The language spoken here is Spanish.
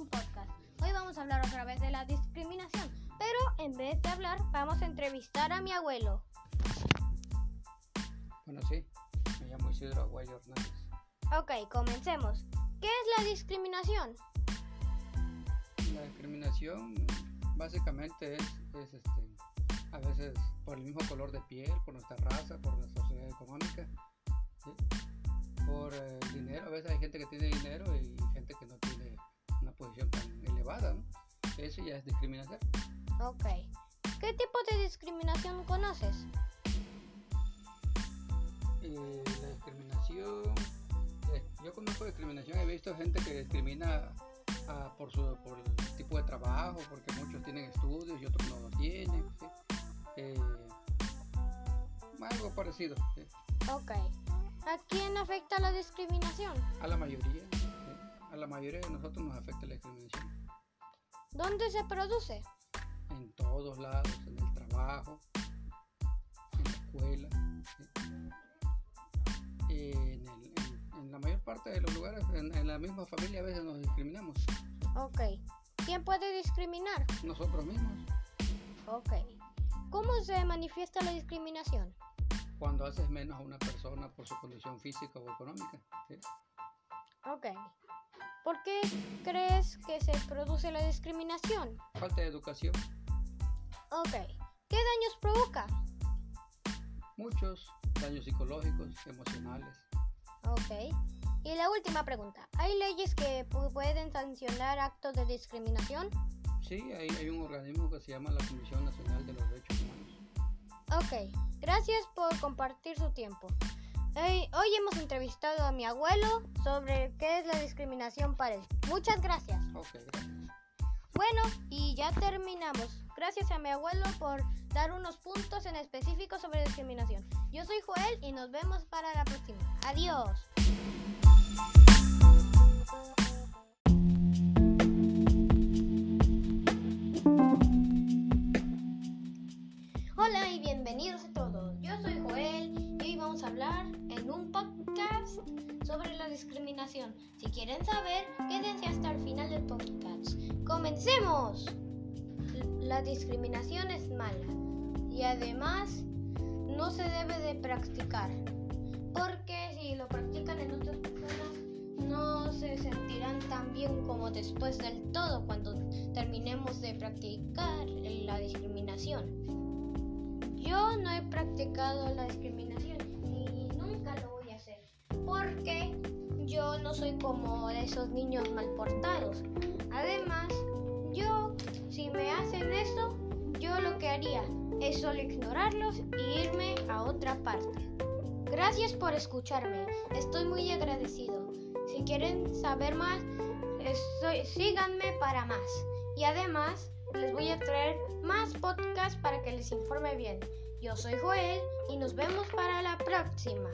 un podcast. Hoy vamos a hablar otra vez de la discriminación, pero en vez de hablar vamos a entrevistar a mi abuelo. Bueno, sí, me llamo Isidro Aguayo Hernández. Ok, comencemos. ¿Qué es la discriminación? La discriminación básicamente es, es, este, a veces por el mismo color de piel, por nuestra raza, por nuestra sociedad económica, ¿sí? por eh, dinero. A veces hay gente que tiene dinero y Eso ya es discriminación. Ok. ¿Qué tipo de discriminación conoces? Eh, la discriminación, eh, yo conozco discriminación, he visto gente que discrimina ah, por su por el tipo de trabajo, porque muchos tienen estudios y otros no lo tienen. ¿sí? Eh, algo parecido. ¿sí? Ok. ¿A quién afecta la discriminación? A la mayoría, ¿sí? a la mayoría de nosotros nos afecta la discriminación. ¿Dónde se produce? En todos lados, en el trabajo, en la escuela, ¿sí? en, el- en- en la mayor parte de los lugares, en, en la misma familia a veces nos discriminamos. Ok. ¿Quién puede discriminar? Nosotros mismos, Ok. ¿Cómo se manifiesta la discriminación? cuando haces menos a una persona por su condición física o económica. ¿sí? Ok. ¿Por qué crees que se produce la discriminación? Falta de educación, Ok. ¿Qué daños provoca? muchos daños psicológicos, emocionales. Ok. Y la última pregunta. ¿Hay leyes que pu- pueden sancionar actos de discriminación? Sí, hay, hay un organismo que se llama la Comisión Nacional de los Derechos Humanos. Ok. Gracias por compartir su tiempo. Hey, hoy hemos entrevistado a mi abuelo sobre qué es la discriminación para él. Muchas gracias. Ok, gracias. Bueno, y ya terminamos. Gracias a mi abuelo por dar unos puntos en específico sobre discriminación. Yo soy Joel y nos vemos para la próxima. Adiós. Hola y bienvenidos a hablar en un podcast sobre la discriminación. Si quieren saber, quédense hasta el final del podcast. ¡Comencemos! La discriminación es mala y además no se debe de practicar porque si lo practican en otras personas no se sentirán tan bien como después del todo cuando terminemos de practicar la discriminación. Yo no he practicado la discriminación no soy como esos niños mal portados. Además, yo, si me hacen eso, yo lo que haría es solo ignorarlos y irme a otra parte. Gracias por escucharme, estoy muy agradecido. Si quieren saber más, estoy- síganme para más. Y además, les voy a traer más podcasts para que les informe bien. Yo soy Joel y nos vemos para la próxima.